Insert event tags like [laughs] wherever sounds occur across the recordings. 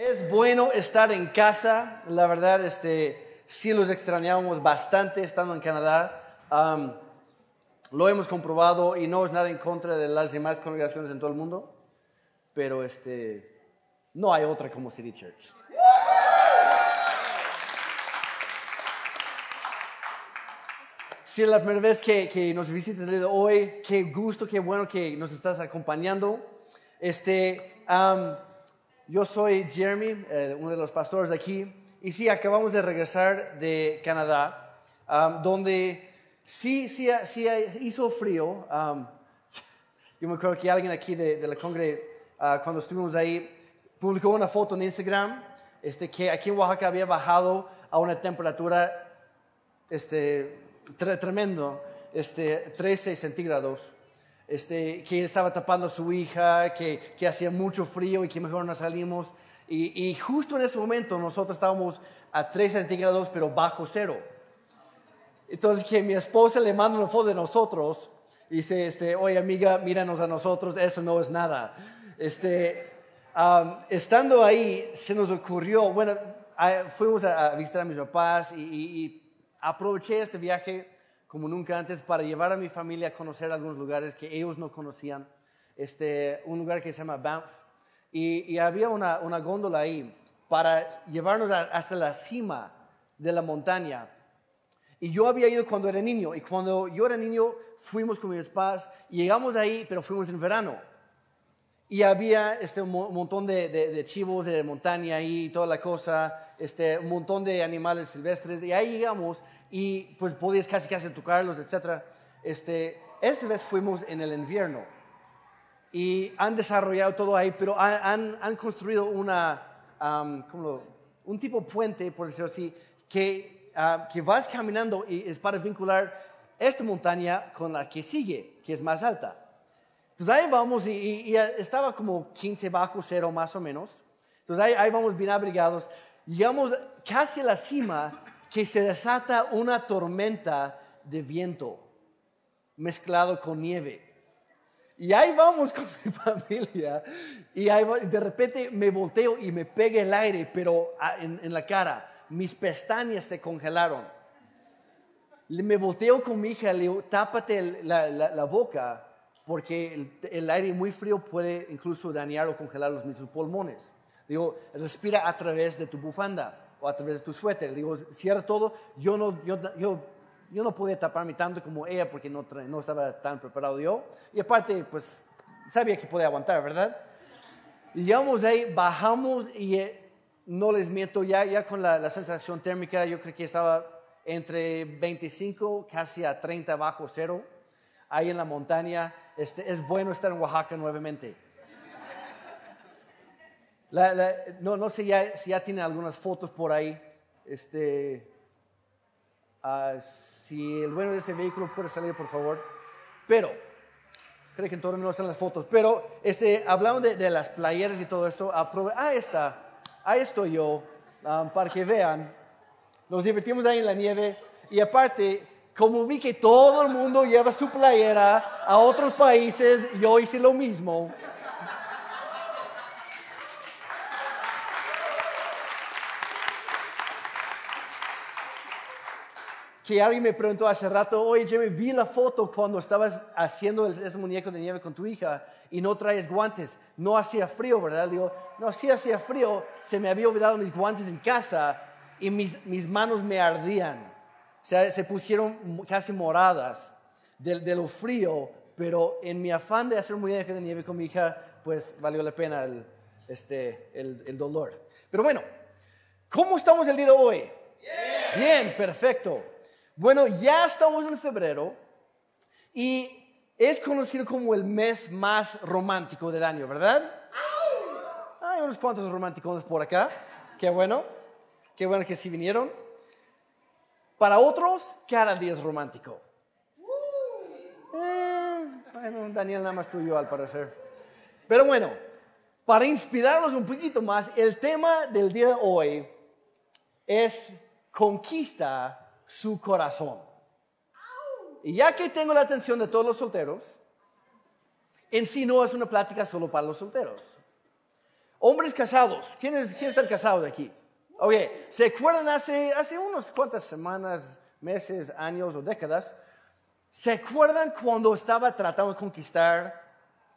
Es bueno estar en casa, la verdad, este, sí los extrañábamos bastante estando en Canadá. Um, lo hemos comprobado y no es nada en contra de las demás congregaciones en todo el mundo, pero este, no hay otra como City Church. Si es la primera vez que, que nos visitas hoy, qué gusto, qué bueno que nos estás acompañando. Este, um, yo soy Jeremy, eh, uno de los pastores de aquí, y sí, acabamos de regresar de Canadá, um, donde sí, sí, sí hizo frío. Um, yo me acuerdo que alguien aquí de, la congre, uh, cuando estuvimos ahí, publicó una foto en Instagram, este, que aquí en Oaxaca había bajado a una temperatura este, tremendo, este, 13 centígrados este, que estaba tapando a su hija, que, que hacía mucho frío y que mejor no salimos. Y, y, justo en ese momento nosotros estábamos a 3 centígrados, pero bajo cero. Entonces que mi esposa le manda una foto de nosotros y dice, este, oye amiga, míranos a nosotros, eso no es nada. Este, estando ahí, se nos ocurrió, bueno, fuimos a, visitar a mis papás y, y, y aproveché este viaje como nunca antes para llevar a mi familia a conocer algunos lugares que ellos no conocían. Este, un lugar que se llama Banff. Y, había una, una, góndola ahí para llevarnos hasta la cima de la montaña. Y yo había ido cuando era niño. Y cuando yo era niño fuimos con mis. Y llegamos ahí, pero fuimos en verano. Y había este, un montón de, de, chivos de montaña ahí toda la cosa, este, un montón de animales silvestres. Y ahí llegamos y pues podías casi casi tocarlos, etc. Este, esta vez fuimos en el invierno y han desarrollado todo ahí, pero han, han, construido una, um, un tipo puente, por decirlo así, que, uh, que vas caminando y es para vincular esta montaña con la que sigue, que es más alta. Entonces ahí vamos y, y, estaba como 15 bajo cero más o menos. Entonces ahí, ahí vamos bien abrigados. Llegamos casi a la cima que se desata una tormenta de viento mezclado con nieve. Y ahí vamos con mi [laughs] familia. Y de repente me volteo y me pega el aire, pero en, la cara. Mis pestañas se congelaron. Me volteo con mi hija, le digo, tápate la, boca, porque el, aire muy frío puede incluso dañar o congelar los mismos pulmones. Digo, respira a través de tu bufanda o a través de tu suéter. Digo, cierra todo. Yo no, yo, yo, yo no podía taparme tanto como ella porque no, no estaba tan preparado yo. Y aparte, pues, sabía que podía aguantar, ¿verdad? Y llegamos de ahí, bajamos y eh, no les miento, ya, ya con la, la, sensación térmica, yo creo que estaba entre 25 casi a 30 bajo cero, ahí en la montaña. Este, es bueno estar en Oaxaca nuevamente no, no sé si ya tienen algunas fotos por ahí. Este, ah, si el bueno de ese vehículo puede salir, por favor. Pero, creo que en todo no están las fotos. Pero, este, hablando de, las playeras y todo esto, ahí está, ahí estoy yo, um, para que vean. Nos divertimos ahí en la nieve. Y aparte, como vi que todo el mundo lleva su playera a otros países, yo hice lo mismo. Que alguien me preguntó hace rato, oye Jimmy, vi la foto cuando estabas haciendo ese muñeco de nieve con tu hija y no traes guantes. No hacía frío, ¿verdad? Digo, no, sí hacía frío, se me había olvidado mis guantes en casa y mis, mis manos me ardían. O sea, se pusieron casi moradas de, de, lo frío, pero en mi afán de hacer un muñeco de nieve con mi hija, pues valió la pena el, este, el, el dolor. Pero bueno, ¿cómo estamos el día de hoy? Bien, perfecto. Bueno, ya estamos en febrero y es conocido como el mes más romántico del año, ¿verdad? Hay unos cuantos románticos por acá. Qué bueno. Qué bueno que sí vinieron. Para otros, cada día es romántico. Eh, Daniel nada más al parecer. Pero bueno, para inspirarnos un poquito más, el tema del día de hoy es conquista su corazón. Y ya que tengo la atención de todos los solteros, en sí no es una plática solo para los solteros. Hombres casados. ¿Quién, es, quién está casado de aquí? Ok, ¿se acuerdan hace, hace unas cuantas semanas, meses, años o décadas? ¿Se acuerdan cuando estaba tratando de conquistar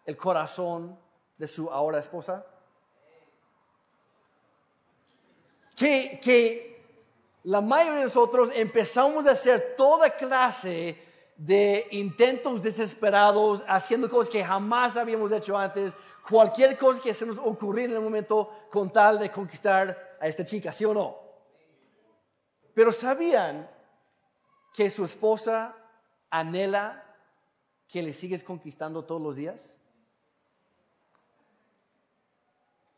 el corazón de su ahora esposa? Que, que la mayoría de nosotros empezamos a hacer toda clase de intentos desesperados, haciendo cosas que jamás habíamos hecho antes, cualquier cosa que se nos ocurriera en el momento con tal de conquistar a esta chica, ¿sí o no? Pero sabían que su esposa anhela que le sigues conquistando todos los días.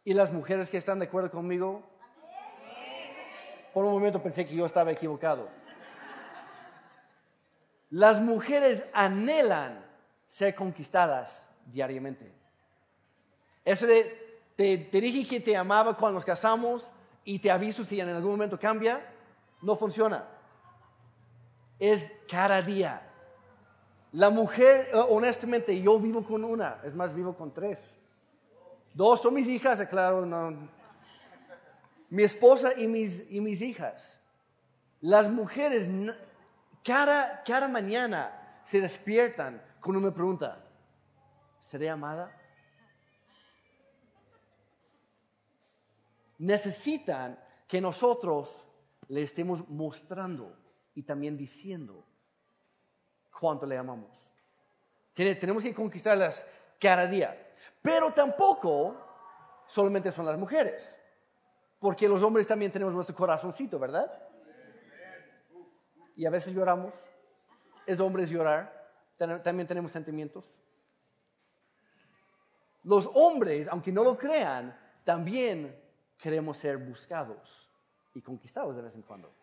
Y las mujeres que están de acuerdo conmigo, por un momento pensé que yo estaba equivocado. Las mujeres anhelan ser conquistadas diariamente. Eso de, te, te, dije que te amaba cuando nos casamos y te aviso si en algún momento cambia, no funciona. Es cada día. La mujer, eh, honestamente, yo vivo con una, es más, vivo con tres. Dos son mis hijas, claro, no. Mi esposa y mis, y mis hijas. Las mujeres cada, cada mañana se despiertan con una pregunta, ¿seré amada? Necesitan que nosotros le estemos mostrando y también diciendo cuánto le amamos. Tenemos que conquistarlas cada día. Pero tampoco solamente son las mujeres, porque los hombres también tenemos nuestro corazoncito, ¿verdad? y a veces lloramos. Es hombres llorar. También tenemos sentimientos. Los hombres, aunque no lo crean, también queremos ser buscados y conquistados de vez en cuando.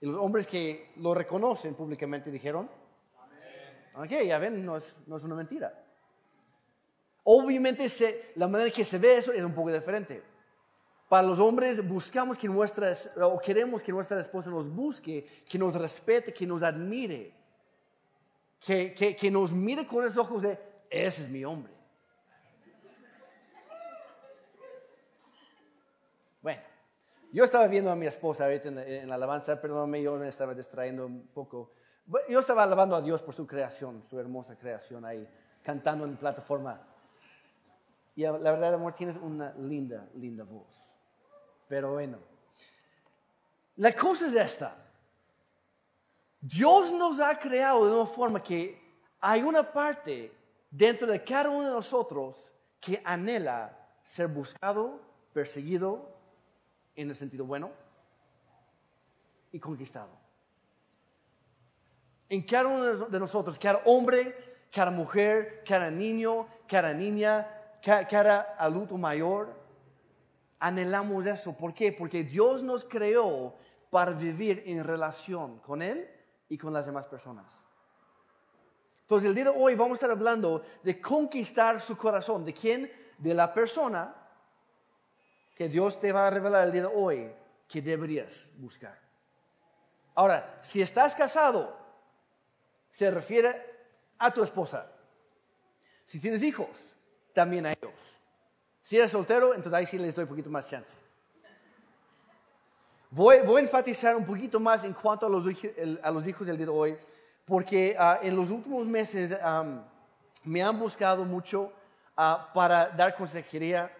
Y los hombres que lo reconocen públicamente dijeron, ok, ya ven, no es, no es una mentira. Obviamente la manera que se ve eso es un poco diferente. Para los hombres buscamos que nuestra, o queremos que nuestra esposa nos busque, que nos respete, que nos admire, que, que, nos mire con los ojos de, ese es mi hombre. Bueno, yo estaba viendo a mi esposa ahorita en, la alabanza, perdóname, yo me estaba distrayendo un poco. Yo estaba alabando a Dios por su creación, su hermosa creación ahí, cantando en plataforma. Y la verdad, amor, tienes una linda, linda voz. Pero bueno, la cosa es esta. Dios nos ha creado de una forma que hay una parte dentro de cada uno de nosotros que anhela ser buscado, perseguido, en el sentido bueno, y conquistado. En cada uno de nosotros, cada hombre, cada mujer, cada niño, cada niña, cada, adulto mayor, anhelamos eso. ¿Por qué? Porque Dios nos creó para vivir en relación con Él y con las demás personas. Entonces, el día de hoy vamos a estar hablando de conquistar su corazón. ¿De quién? De la persona que Dios te va a revelar el día de hoy que deberías buscar. Ahora, si estás casado, se refiere a tu esposa. Si tienes hijos, también a ellos. Si eres soltero, entonces ahí sí les doy un poquito más chance. Voy, a enfatizar un poquito más en cuanto a los, a los hijos del día de hoy, porque ah, en los últimos meses me han buscado mucho ah, para dar consejería,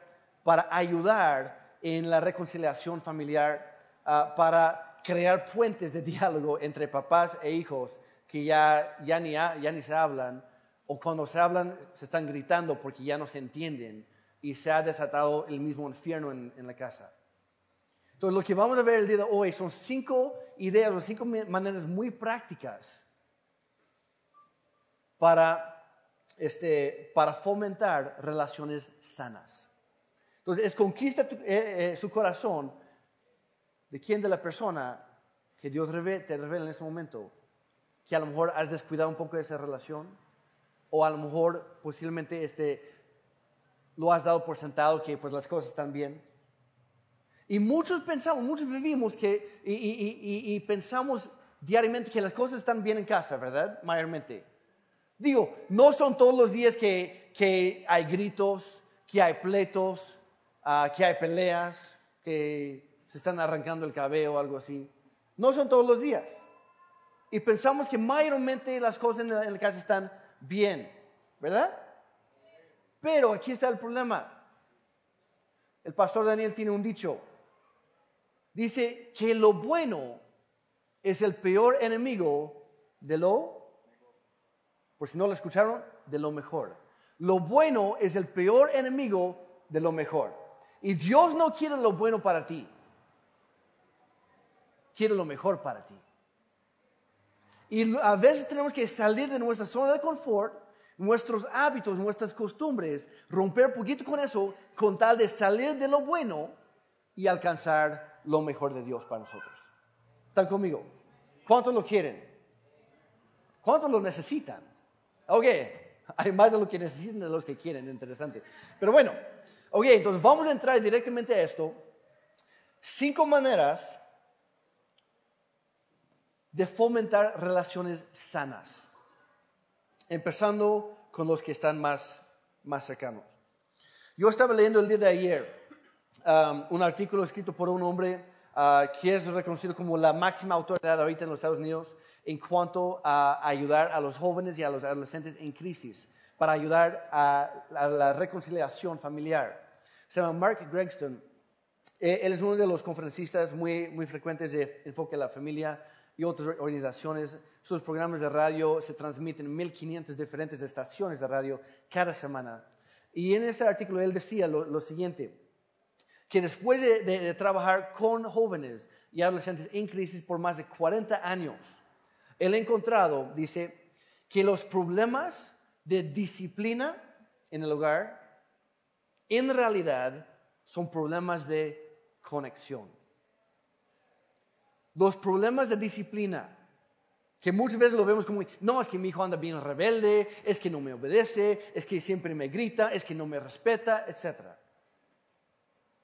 para ayudar en la reconciliación familiar, ah, para crear puentes de [laughs] diálogo entre papás e hijos que ya, ya, ni, ya ni se hablan, o cuando se hablan se están gritando porque ya no se entienden y se ha desatado el mismo infierno en, la casa. Entonces, lo que vamos a ver el día de hoy son cinco ideas o cinco maneras muy prácticas para, este, para fomentar relaciones sanas. Entonces, es conquista eh, eh, su corazón de quién de la persona que Dios te revela en ese momento, que a lo mejor has descuidado un poco de esa relación, o a lo mejor posiblemente este, lo has dado por sentado que pues las cosas están bien. Y muchos pensamos, muchos vivimos que, y, pensamos diariamente que las cosas están bien en casa, ¿verdad? Mayormente. Digo, no son todos los días que, que hay gritos, que hay pleitos, ah, que hay peleas, que se están arrancando el cabello o algo así. No son todos los días. Y pensamos que mayormente las cosas en la casa están bien, ¿verdad? Pero aquí está el problema. El pastor Daniel tiene un dicho. Dice que lo bueno es el peor enemigo de lo, por si no lo escucharon, de lo mejor. Lo bueno es el peor enemigo de lo mejor. Y Dios no quiere lo bueno para ti. Quiere lo mejor para ti. Y a veces tenemos que salir de nuestra zona de confort, nuestros hábitos, nuestras costumbres, romper poquito con eso, con tal de salir de lo bueno y alcanzar lo mejor de Dios para nosotros. ¿Están conmigo? ¿Cuántos lo quieren? ¿Cuántos lo necesitan? Ok, [laughs] hay más de lo que necesitan de los que quieren, interesante. Pero bueno, ok, entonces vamos a entrar directamente a esto. Cinco maneras de fomentar relaciones sanas, empezando con los que están más, más cercanos. Yo estaba leyendo el día de ayer um, un artículo escrito por un hombre uh, que es reconocido como la máxima autoridad ahorita en los Estados Unidos en cuanto a ayudar a los jóvenes y a los adolescentes en crisis, para ayudar a, la reconciliación familiar. Se llama Mark Gregston. Eh, él es uno de los conferencistas muy, muy frecuentes de enfoque a la familia y otras organizaciones. Sus programas de radio se transmiten en 1500 diferentes estaciones de radio cada semana. Y en este artículo él decía lo, siguiente, que después de, trabajar con jóvenes y adolescentes en crisis por más de 40 años, él ha encontrado, dice, que los problemas de disciplina en el hogar en realidad son problemas de conexión. Los problemas de disciplina que muchas veces lo vemos como, no, es que mi hijo anda bien rebelde, es que no me obedece, es que siempre me grita, es que no me respeta, etc.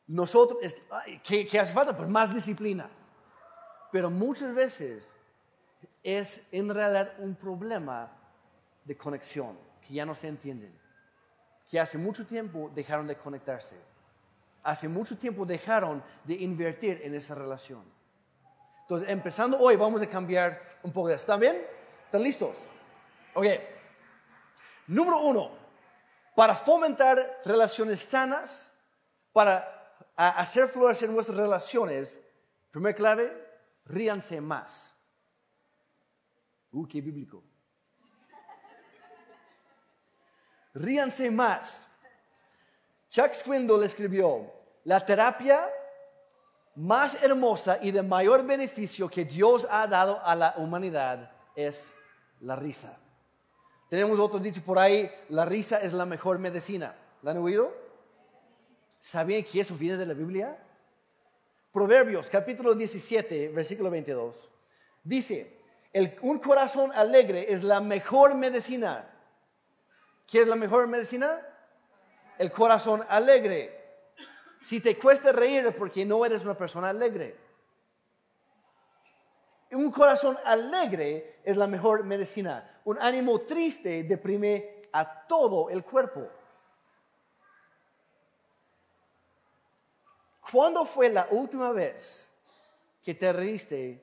Nosotros, ¿qué, hace falta? Pues más disciplina. Pero muchas veces es en realidad un problema de conexión, que ya no se entienden, que hace mucho tiempo dejaron de conectarse, hace mucho tiempo dejaron de invertir en esa relación. Entonces, empezando hoy, vamos a cambiar un poco de esto. ¿Están bien? ¿Están listos? Ok. Número uno, para fomentar relaciones sanas, para hacer florecer nuestras relaciones, primera clave, ríanse más. Uh, qué bíblico. Ríanse más. Chuck Swindoll escribió, la terapia más hermosa y de mayor beneficio que Dios ha dado a la humanidad es la risa. Tenemos otro dicho por ahí, la risa es la mejor medicina. ¿La han oído? ¿Sabían que eso viene de la Biblia? Proverbios capítulo 17, versículo 22. Dice, un corazón alegre es la mejor medicina. ¿Qué es la mejor medicina? El corazón alegre. Si te cuesta reír porque no eres una persona alegre. Un corazón alegre es la mejor medicina. Un ánimo triste deprime a todo el cuerpo. ¿Cuándo fue la última vez que te reíste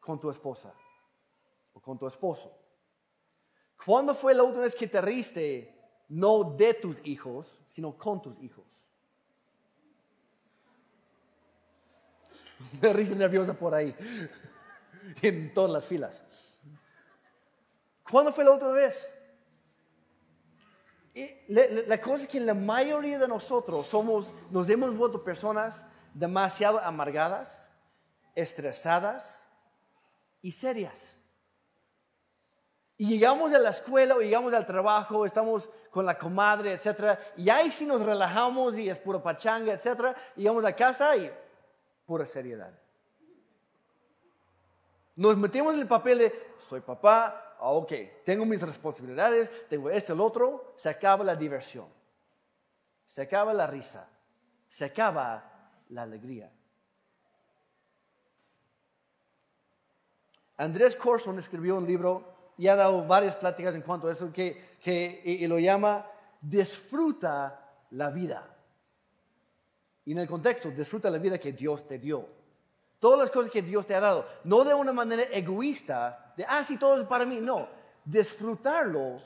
con tu esposa o con tu esposo? ¿Cuándo fue la última vez que te reíste no de tus hijos, sino con tus hijos? [laughs] Me risa nerviosa por ahí, [laughs] en todas las filas. ¿Cuándo fue la última vez? la, cosa es que la mayoría de nosotros somos, nos hemos vuelto personas demasiado amargadas, estresadas y serias. Y llegamos a la escuela o llegamos al trabajo, estamos con la comadre, etc. Y ahí sí nos relajamos y es puro pachanga, etc. Llegamos a casa y pura seriedad. Nos metemos en el papel de, soy papá, ah, ok, tengo mis responsabilidades, tengo este, el otro, se acaba la diversión, se acaba la risa, se acaba la alegría. Andrés Corson escribió un libro y ha dado varias pláticas en cuanto a eso que, que y lo llama Disfruta la vida. Y en el contexto, disfruta la vida que Dios te dio. Todas las cosas que Dios te ha dado. No de una manera egoísta, de, ah, sí, todo es para mí. No, disfrutarlo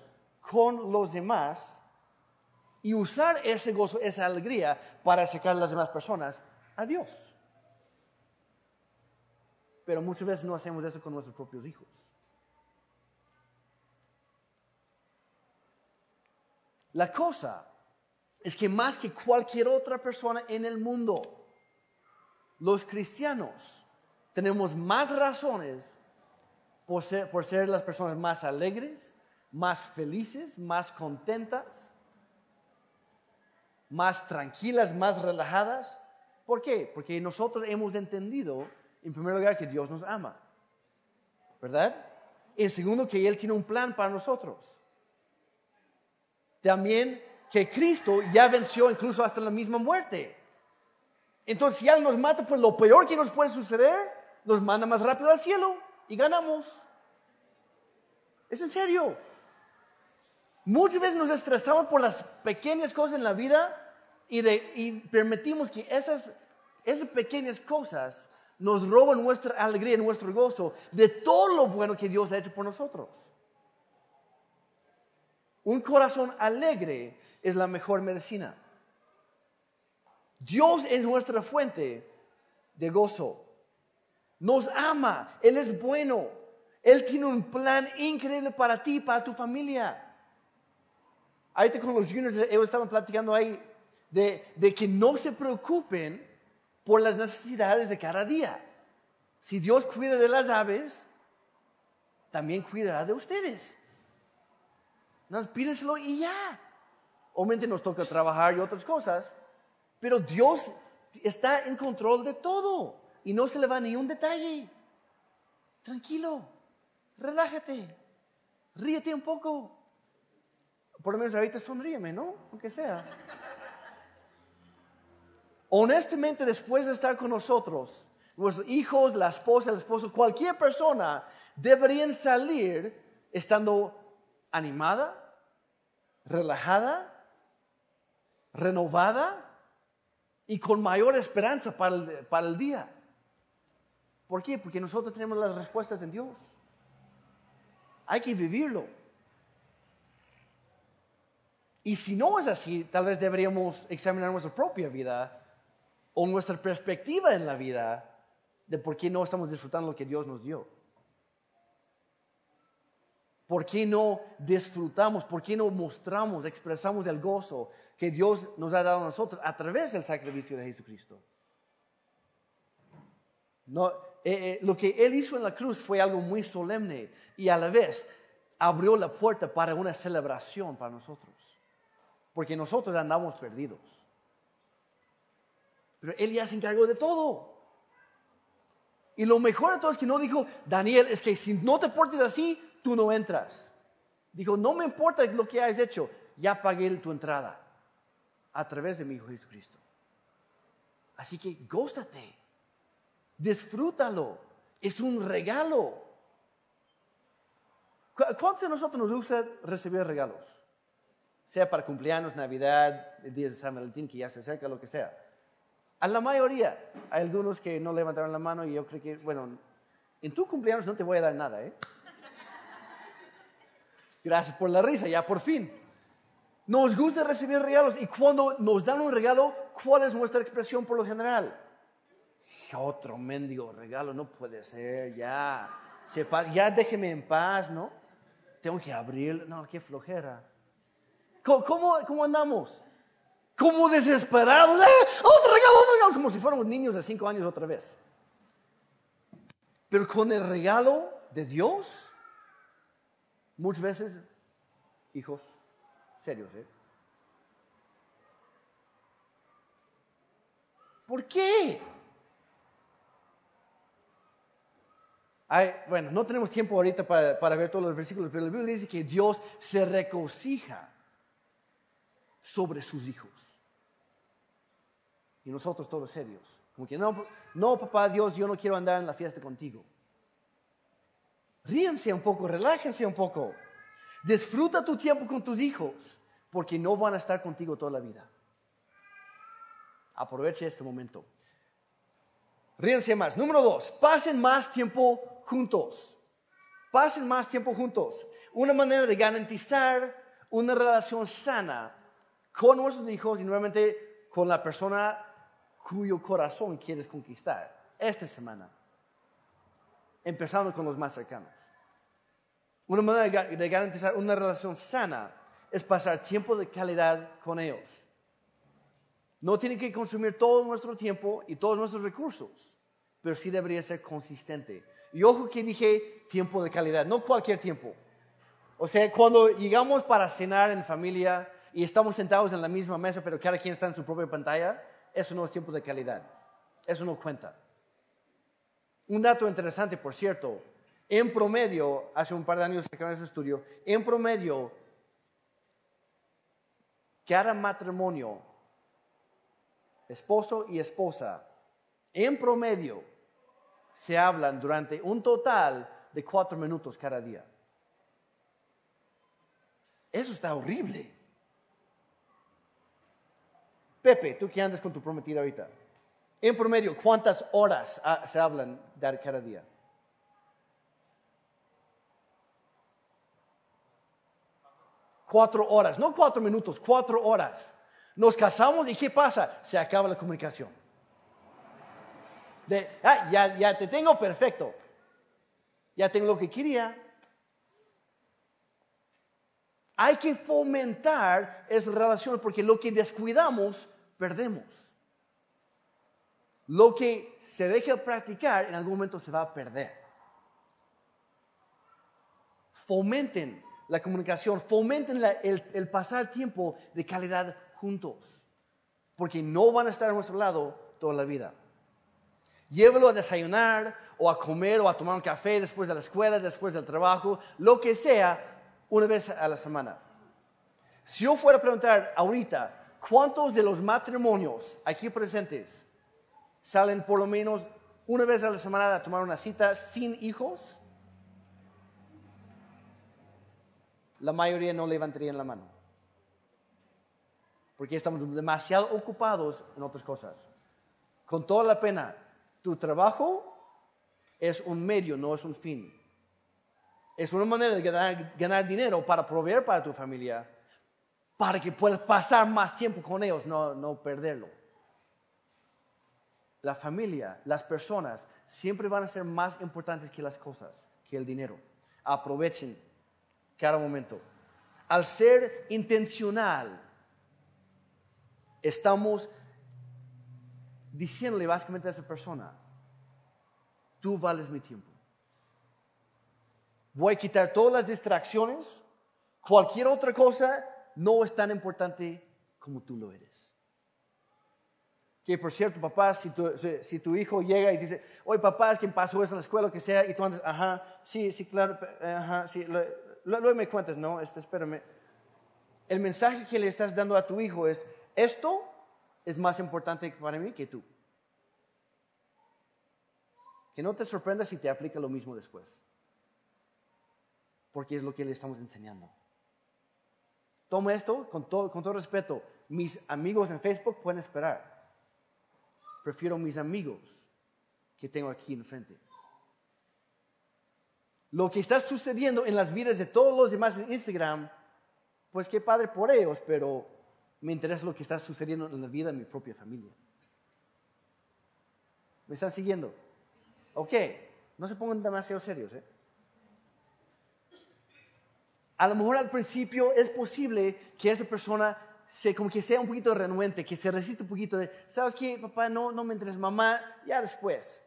con los demás y usar ese gozo, esa alegría para acercar a las demás personas a Dios. Pero muchas veces no hacemos eso con nuestros propios hijos. La cosa es que más que cualquier otra persona en el mundo, los cristianos tenemos más razones por ser, las personas más alegres, más felices, más contentas, más tranquilas, más relajadas. ¿Por qué? Porque nosotros hemos entendido, en primer lugar, que Dios nos ama. ¿Verdad? En segundo, que Él tiene un plan para nosotros. También que Cristo ya venció incluso hasta la misma muerte. Entonces, si Él nos mata, pues lo peor que nos puede suceder, nos manda más rápido al cielo y ganamos. Es en serio. Muchas veces nos estresamos por las pequeñas cosas en la vida y, permitimos que esas, esas pequeñas cosas nos roben nuestra alegría, nuestro gozo de todo lo bueno que Dios ha hecho por nosotros. Un corazón alegre es la mejor medicina. Dios es nuestra fuente de gozo. Nos ama. Él es bueno. Él tiene un plan increíble para ti, para tu familia. Ahí con los juniors, ellos estaban platicando ahí de que no se preocupen por las necesidades de cada día. Si Dios cuida de las aves, también cuidará de ustedes. No, pídeselo y ya. Obviamente nos toca trabajar y otras cosas, pero Dios está en control de todo y no se le va ni un detalle. Tranquilo, relájate, ríete un poco. Por lo menos ahorita sonríeme, ¿no? Aunque sea. Honestamente, después de estar con nosotros, nuestros hijos, la esposa, el esposo, cualquier persona deberían salir estando animada, relajada, renovada y con mayor esperanza para el, para el día. ¿Por qué? Porque nosotros tenemos las respuestas en Dios. Hay que vivirlo. Y si no es así, tal vez deberíamos examinar nuestra propia vida o nuestra perspectiva en la vida de por qué no estamos disfrutando lo que Dios nos dio. ¿Por qué no disfrutamos? ¿Por qué no mostramos, expresamos el gozo que Dios nos ha dado a nosotros a través del sacrificio de Jesucristo? No, eh, eh, lo que Él hizo en la cruz fue algo muy solemne y a la vez abrió la puerta para una celebración para nosotros. Porque nosotros andamos perdidos. Pero Él ya se encargó de todo. Y lo mejor de todo es que no dijo, Daniel, es que si no te portes así, tú no entras. Dijo, no me importa lo que hayas hecho, ya pagué tu entrada a través de mi Hijo Jesucristo. Así que gózate, disfrútalo, es un regalo. ¿Cuántos de nosotros nos gusta recibir regalos? Sea para cumpleaños, Navidad, el día de San Valentín, que ya se acerca, lo que sea. A la mayoría, hay algunos que no levantaron la mano y yo creo que, bueno, en tu cumpleaños no te voy a dar nada, ¿eh? Gracias por la risa, ya por fin. Nos gusta recibir regalos y cuando nos dan un regalo, ¿cuál es nuestra expresión por lo general? Otro mendigo regalo, no puede ser, ya. ya déjeme en paz, ¿no? Tengo que abrir, no, qué flojera. ¿Cómo, cómo, andamos? Como desesperados, ¡eh! Otro regalo, otro regalo, como si fuéramos niños de cinco años otra vez. Pero con el regalo de Dios, Muchas veces, hijos, serios, ¿eh? ¿Por qué? bueno, no tenemos tiempo ahorita para, para, ver todos los versículos, pero la Biblia dice que Dios se regocija sobre sus hijos. Y nosotros todos serios. Como que no, no, papá Dios, yo no quiero andar en la fiesta contigo. Ríense un poco, relájense un poco. Disfruta tu tiempo con tus hijos, porque no van a estar contigo toda la vida. Aproveche este momento. Ríense más. Número dos, pasen más tiempo juntos. Pasen más tiempo juntos. Una manera de garantizar una relación sana con nuestros hijos y nuevamente con la persona cuyo corazón quieres conquistar esta semana. Empezando con los más cercanos. Una manera de garantizar una relación sana es pasar tiempo de calidad con ellos. No tiene que consumir todo nuestro tiempo y todos nuestros recursos, pero sí debería ser consistente. Y ojo que dije tiempo de calidad, no cualquier tiempo. O sea, cuando llegamos para cenar en familia y estamos sentados en la misma mesa, pero cada quien está en su propia pantalla, eso no es tiempo de calidad. Eso no cuenta. Un dato interesante, por cierto, en promedio, hace un par de años sacaron ese estudio, en promedio, cada matrimonio esposo y esposa, en promedio, se hablan durante un total de cuatro minutos cada día. Eso está horrible. Pepe, tú que andas con tu prometida ahorita, en promedio, ¿cuántas horas se hablan cada día? Cuatro horas, no cuatro minutos, cuatro horas. Nos casamos y ¿qué pasa? Se acaba la comunicación. Ah, ya, ya te tengo perfecto. Ya tengo lo que quería. Hay que fomentar esas relaciones porque lo que descuidamos, perdemos. Lo que se deja practicar en algún momento se va a perder. Fomenten la comunicación, fomenten el, el pasar tiempo de calidad juntos, porque no van a estar a nuestro lado toda la vida. Llévelo a desayunar o a comer o a tomar un café después de la escuela, después del trabajo, lo que sea, una vez a la semana. Si yo fuera a preguntar ahorita, ¿cuántos de los matrimonios aquí presentes salen por lo menos una vez a la semana a tomar una cita sin hijos? La mayoría no levantarían la mano porque estamos demasiado ocupados en otras cosas. Con toda la pena, tu trabajo es un medio, no es un fin. Es una manera de ganar, dinero para proveer para tu familia, para que puedas pasar más tiempo con ellos, no, no perderlo. La familia, las personas, siempre van a ser más importantes que las cosas, que el dinero. Aprovechen cada momento. Al ser intencional, estamos diciéndole básicamente a esa persona, tú vales mi tiempo. Voy a quitar todas las distracciones, cualquier otra cosa no es tan importante como tú lo eres. Que por cierto, papá, si tu, hijo llega y dice, oye papá, es quien pasó eso en la escuela, lo que sea, y tú andas, ajá, sí, sí, claro, ajá, sí, luego me cuentas, no, este, espérame. El mensaje que le estás dando a tu hijo es, esto es más importante para mí que tú. Que no te sorprenda si te aplica lo mismo después. Porque es lo que le estamos enseñando. Toma esto con todo, con todo respeto. Mis amigos en Facebook pueden esperar. Prefiero mis amigos que tengo aquí enfrente. Lo que está sucediendo en las vidas de todos los demás en Instagram, pues qué padre por ellos, pero me interesa lo que está sucediendo en la vida de mi propia familia. ¿Me están siguiendo? Ok, no se pongan demasiado serios. ¿eh? A lo mejor al principio es posible que esa persona se, como que sea un poquito renuente, que se resiste un poquito de, ¿sabes qué, papá? No, no me interesa, mamá, ya después.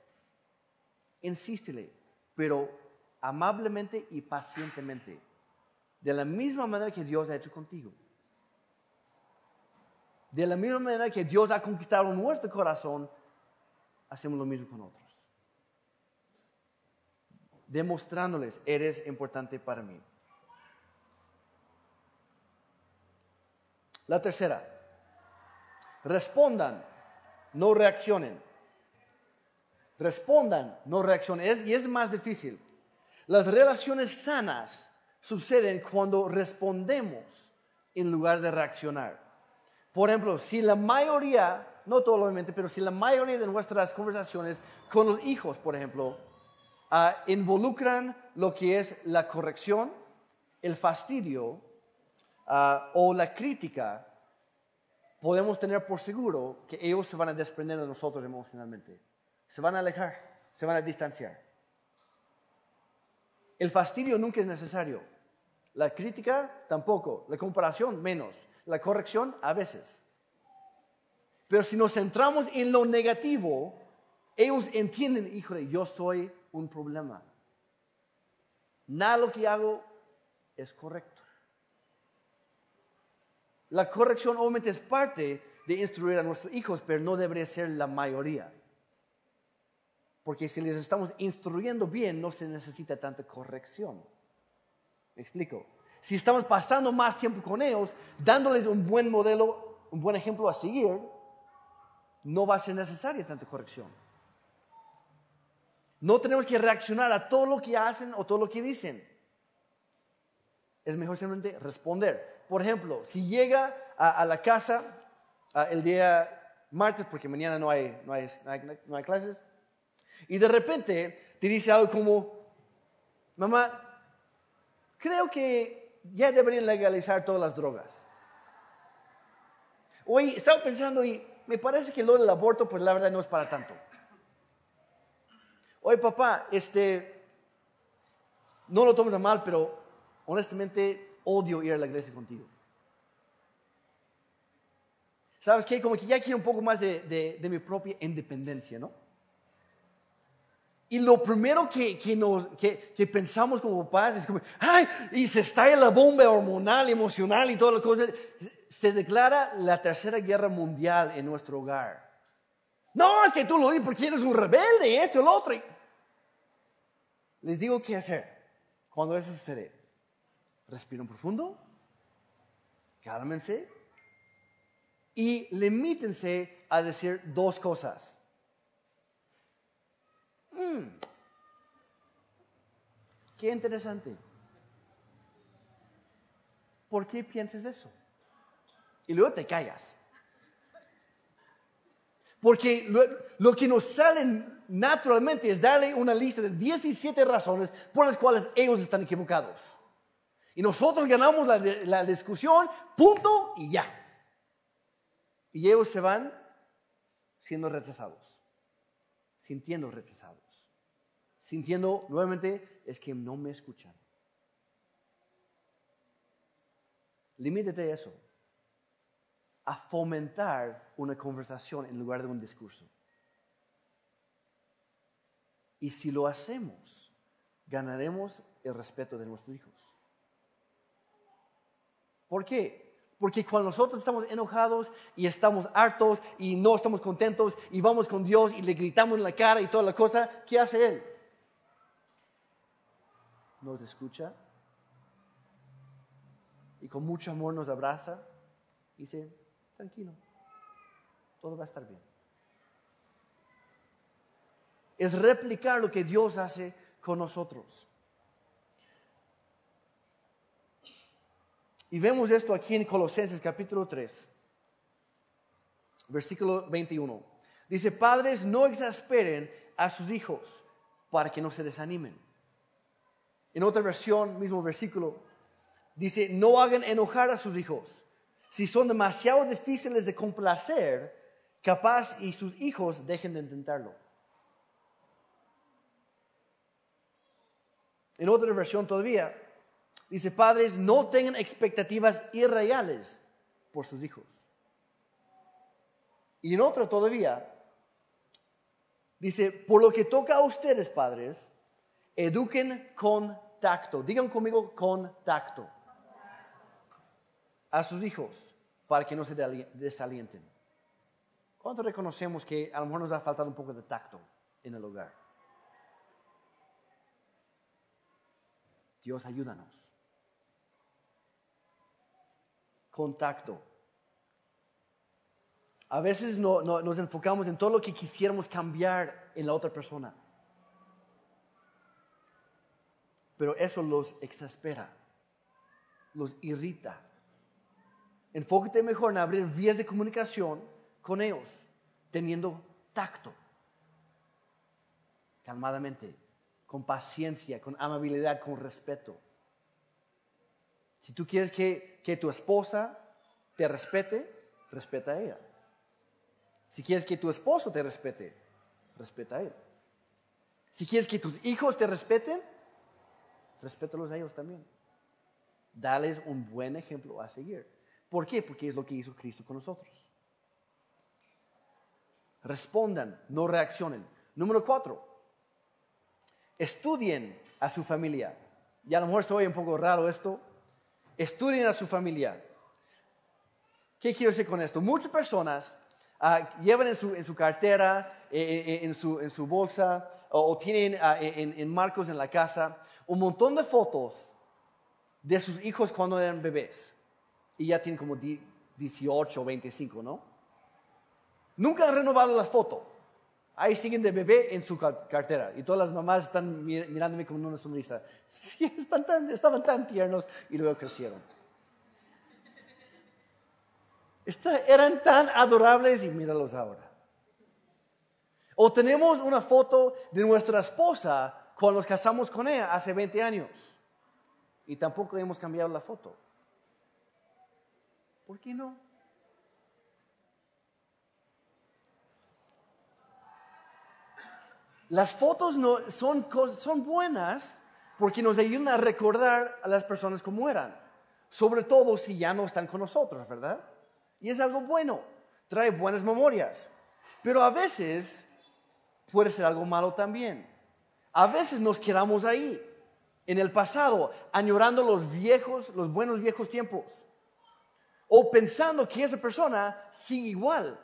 Insístele, pero amablemente y pacientemente, de la misma manera que Dios ha hecho contigo. De la misma manera que Dios ha conquistado nuestro corazón, hacemos lo mismo con otros. Demostrándoles, eres importante para mí. La tercera, respondan, no reaccionen. Respondan, no reaccionen. y es más difícil. Las relaciones sanas suceden cuando respondemos en lugar de reaccionar. Por ejemplo, si la mayoría no todo obviamente, pero si la mayoría de nuestras conversaciones con los hijos, por ejemplo, ah, involucran lo que es la corrección, el fastidio ah, o la crítica, podemos tener por seguro que ellos se van a desprender de nosotros emocionalmente. Se van a alejar, se van a distanciar. El fastidio nunca es necesario. La crítica tampoco. La comparación menos. La corrección a veces. Pero si nos centramos en lo negativo, ellos entienden, híjole, yo soy un problema. Nada lo que hago es correcto. La corrección obviamente es parte de instruir a nuestros hijos, pero no debería ser la mayoría. Porque si les estamos instruyendo bien, no se necesita tanta corrección. ¿Me explico? Si estamos pasando más tiempo con ellos, dándoles un buen modelo, un buen ejemplo a seguir, no va a ser necesaria tanta corrección. No tenemos que reaccionar a todo lo que hacen o todo lo que dicen. Es mejor simplemente responder. Por ejemplo, si llega a, la casa el día martes, porque mañana no hay, no, hay, no hay clases, y de repente te dice algo como, mamá, creo que ya deberían legalizar todas las drogas. Hoy estaba pensando y me parece que lo del aborto, pues la verdad no es para tanto. Oye, papá, este, no lo tomes a mal, pero honestamente odio ir a la iglesia contigo. ¿Sabes qué? Como que ya quiero un poco más de, de mi propia independencia, ¿no? Y lo primero que, que, nos, que, que, pensamos como papás es como, ay, y se estalla la bomba hormonal, emocional y todas las cosas. Se declara la tercera guerra mundial en nuestro hogar. No, es que tú lo dices porque eres un rebelde, esto lo otro. Les digo qué hacer cuando eso sucede. Respiren profundo, cálmense y limítense a decir dos cosas. Qué interesante. ¿Por qué piensas eso? Y luego te callas. Porque lo, que nos sale naturalmente es darle una lista de 17 razones por las cuales ellos están equivocados. Y nosotros ganamos la, la discusión, punto y ya. Y ellos se van siendo rechazados, sintiendo rechazados sintiendo nuevamente es que no me escuchan. Limítete a eso, a fomentar una conversación en lugar de un discurso. Y si lo hacemos, ganaremos el respeto de nuestros hijos. ¿Por qué? Porque cuando nosotros estamos enojados y estamos hartos y no estamos contentos y vamos con Dios y le gritamos en la cara y toda la cosa, ¿qué hace Él? Nos escucha y con mucho amor nos abraza y dice, tranquilo, todo va a estar bien. Es replicar lo que Dios hace con nosotros. Y vemos esto aquí en Colosenses capítulo 3, versículo 21. Dice, padres, no exasperen a sus hijos para que no se desanimen. En otra versión, mismo versículo, dice, no hagan enojar a sus hijos. Si son demasiado difíciles de complacer, capaz y sus hijos dejen de intentarlo. En otra versión todavía, dice, padres, no tengan expectativas irreales por sus hijos. Y en otra todavía, dice, por lo que toca a ustedes, padres, Eduquen con tacto. Digan conmigo con tacto. A sus hijos para que no se desalienten. ¿Cuánto reconocemos que a lo mejor nos ha faltado un poco de tacto en el hogar? Dios, ayúdanos. Contacto. A veces nos enfocamos en todo lo que quisiéramos cambiar en la otra persona. Pero eso los exaspera, los irrita. Enfócate mejor en abrir vías de comunicación con ellos. teniendo tacto, calmadamente, con paciencia, con amabilidad, con respeto. Si tú quieres que, que tu esposa te respete, respeta a ella. Si quieres que tu esposo te respete, respeta a él. Si quieres que tus hijos te respeten, respétalos a ellos también. Dales un buen ejemplo a seguir. ¿Por qué? Porque es lo que hizo Cristo con nosotros. Respondan, no reaccionen. Número cuatro, estudien a su familia. Y a lo mejor se un poco raro esto. Estudien a su familia. ¿Qué quiero decir con esto? Muchas personas ah, llevan en su, cartera, eh, eh, eh, en, su, bolsa, o, tienen ah, en, marcos en la casa un montón de fotos de sus hijos cuando eran bebés. Y ya tienen como 18 o 25, ¿no? Nunca han renovado la foto. Ahí siguen de bebé en su cartera. Y todas las mamás están mirándome con una sonrisa. [laughs] Sí, estaban tan tiernos y luego crecieron. eran tan adorables y míralos ahora. O tenemos una foto de nuestra esposa cuando nos casamos con ella hace 20 años. Y tampoco hemos cambiado la foto. ¿Por qué no? Las fotos no, son, son buenas porque nos ayudan a recordar a las personas como eran. Sobre todo si ya no están con nosotros, ¿verdad? Y es algo bueno, trae buenas memorias. Pero a veces puede ser algo malo también. A veces nos quedamos ahí, en el pasado, añorando los viejos, los buenos viejos tiempos. O pensando que esa persona sigue igual,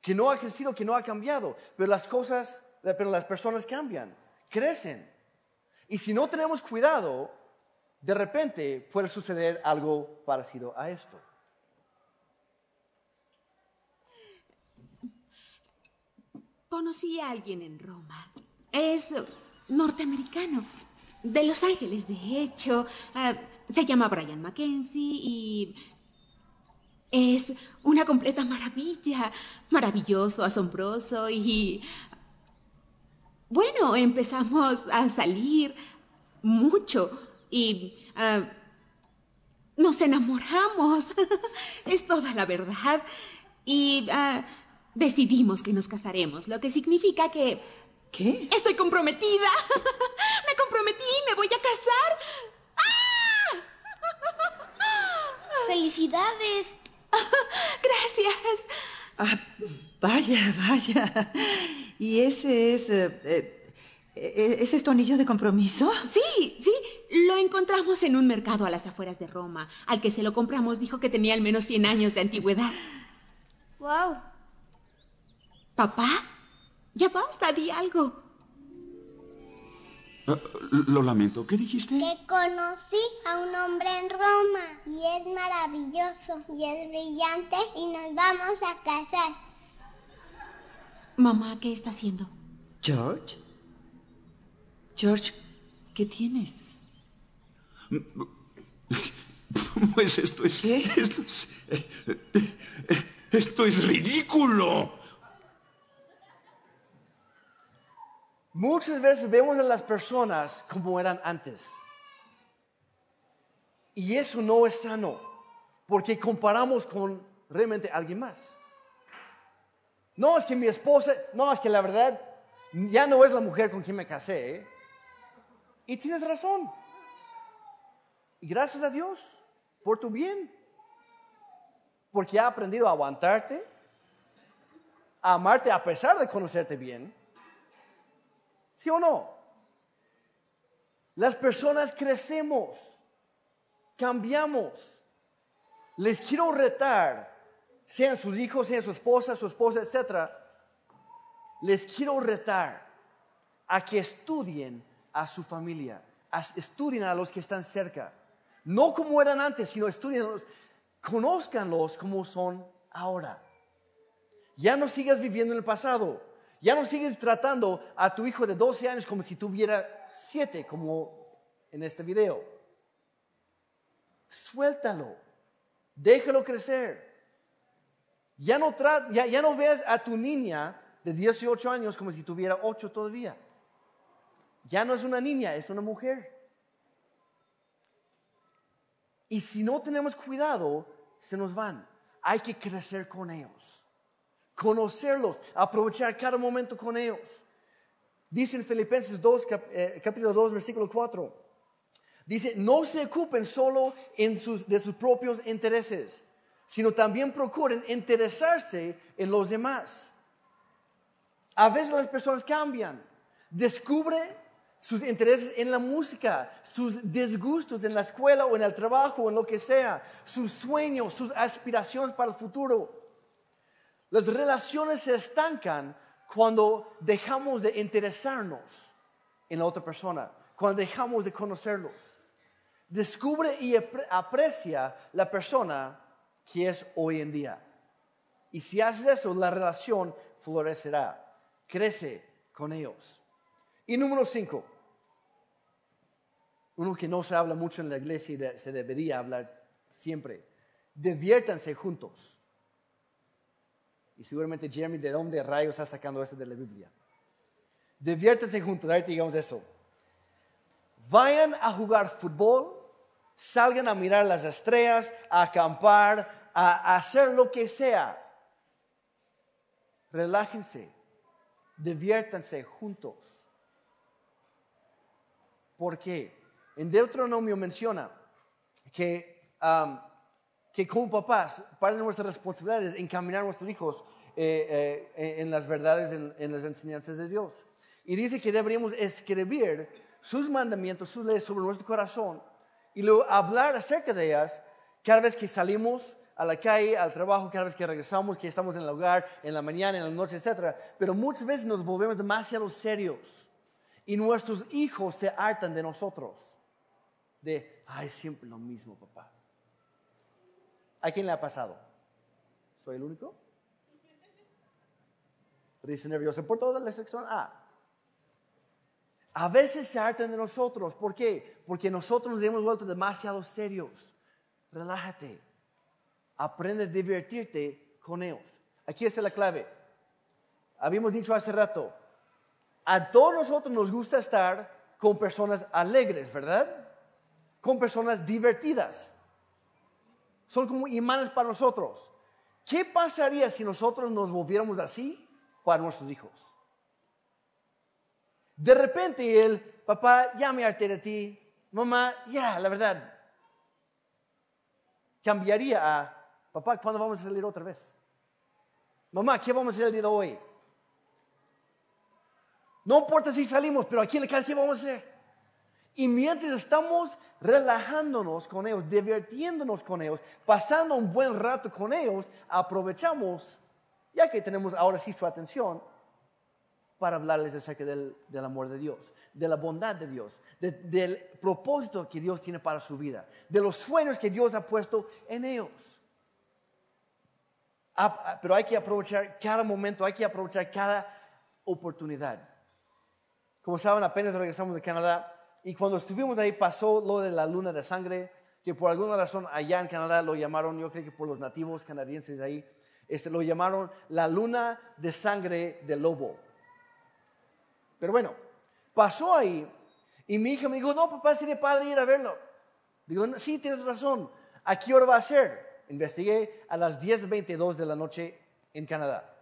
que no ha crecido, que no ha cambiado. Pero las cosas pero las personas cambian, crecen. Y si no tenemos cuidado, de repente puede suceder algo parecido a esto. Conocí a alguien en Roma. Es norteamericano, de Los Ángeles, de hecho. Ah, se llama Brian Mackenzie y es una completa maravilla, maravilloso, asombroso y bueno, empezamos a salir mucho y ah, nos enamoramos. [laughs] es toda la verdad. Y ah, decidimos que nos casaremos, lo que significa que... ¿Qué? Estoy comprometida. [laughs] me comprometí, me voy a casar. ¡Ah! Felicidades. [laughs] Gracias. Ah, vaya, vaya. ¿Y ese es... Eh, eh, eh, ¿Ese es tu anillo de compromiso? Sí, sí. Lo encontramos en un mercado a las afueras de Roma. Al que se lo compramos dijo que tenía al menos 100 años de antigüedad. ¡Wow! ¿Papá? Ya basta, di algo. Ah, lo lamento, ¿qué dijiste? Que conocí a un hombre en Roma y es maravilloso y es brillante y nos vamos a casar. Mamá, ¿qué está haciendo? George. George, ¿qué tienes? [laughs] Pues esto es... Esto es... Esto es ridículo. Muchas veces vemos a las personas como eran antes. Y eso no es sano, porque comparamos con realmente alguien más. No es que mi esposa, no es que la verdad ya no es la mujer con quien me casé. ¿eh? Y tienes razón. Y gracias a Dios por tu bien. Porque ha aprendido a aguantarte, a amarte a pesar de conocerte bien ¿Sí o no? Las personas crecemos, cambiamos. Les quiero retar, sean sus hijos, sean su esposa, su esposa, etc. Les quiero retar a que estudien a su familia, estudien a los que están cerca. No como eran antes, sino estudien, conózcanlos como son ahora. Ya no sigas viviendo en el pasado. Ya no sigues tratando a tu hijo de 12 años como si tuviera 7, como en este video. Suéltalo. Déjalo crecer. Ya no, ya, ya no ves a tu niña de 18 años como si tuviera 8 todavía. Ya no es una niña, es una mujer. Y si no tenemos cuidado, se nos van. Hay que crecer con ellos, conocerlos, aprovechar cada momento con ellos. Dice en Filipenses 2, cap- eh, capítulo 2, versículo 4. Dice, no se ocupen solo sus, de sus propios intereses, sino también procuren interesarse en los demás. A veces las personas cambian, descubre sus intereses en la música, sus disgustos en la escuela o en el trabajo o en lo que sea, sus sueños, sus aspiraciones para el futuro. Las relaciones se estancan cuando dejamos de interesarnos en la otra persona, cuando dejamos de conocerlos. Descubre y apre- aprecia la persona que es hoy en día. Y si haces eso, la relación florecerá, crece con ellos. Y número cinco, uno que no se habla mucho en la iglesia y se debería hablar siempre, diviértanse juntos. Y seguramente Jeremy, ¿de dónde rayos está sacando esto de la Biblia? Diviértanse juntos, ahorita digamos eso. Vayan a jugar fútbol, salgan a mirar las estrellas, a acampar, a, hacer lo que sea. Relájense, diviértanse juntos. ¿Por qué? En Deuteronomio menciona que, um, que como papás, de nuestras responsabilidades es encaminar a nuestros hijos eh, eh, en las verdades, en, en las enseñanzas de Dios. Y dice que deberíamos escribir sus mandamientos, sus leyes sobre nuestro corazón y luego hablar acerca de ellas cada vez que salimos a la calle, al trabajo, cada vez que regresamos, que estamos en el hogar, en la mañana, en la noche, etc. Pero muchas veces nos volvemos demasiado serios y nuestros hijos se hartan de nosotros. De, ay, siempre lo mismo, papá. ¿A quién le ha pasado? ¿Soy el único? Dice nervioso por toda la sección A. A veces se hartan de nosotros. ¿Por qué? Porque nosotros nos hemos vuelto demasiado serios. Relájate. Aprende a divertirte con ellos. Aquí está la clave. Habíamos dicho hace rato, a todos nosotros nos gusta estar con personas alegres, ¿verdad? Con personas divertidas. Son como imanes para nosotros. ¿Qué pasaría si nosotros nos volviéramos así para nuestros hijos? De repente el papá, ya me harté de ti, mamá, ya, la verdad, cambiaría a, papá, ¿cuándo vamos a salir otra vez? Mamá, ¿qué vamos a hacer el día de hoy? No importa si salimos, pero aquí en la casa, ¿qué vamos a hacer? Y mientras estamos relajándonos con ellos, divirtiéndonos con ellos, pasando un buen rato con ellos, aprovechamos, ya que tenemos ahora sí su atención, para hablarles acerca del, del amor de Dios, de la bondad de Dios, de- del propósito que Dios tiene para su vida, de los sueños que Dios ha puesto en ellos. Ah, ah, Pero hay que aprovechar cada momento, hay que aprovechar cada oportunidad. Como saben, apenas regresamos de Canadá y cuando estuvimos ahí pasó lo de la luna de sangre, que por alguna razón allá en Canadá lo llamaron, yo creo que por los nativos canadienses ahí, este, lo llamaron la luna de sangre del lobo. Pero bueno, pasó ahí y mi hija me dijo, no, papá, sería padre ir a verlo. Digo, "No, sí, tienes razón. ¿A qué hora va a ser? Investigué a las 10.22 de la noche en Canadá.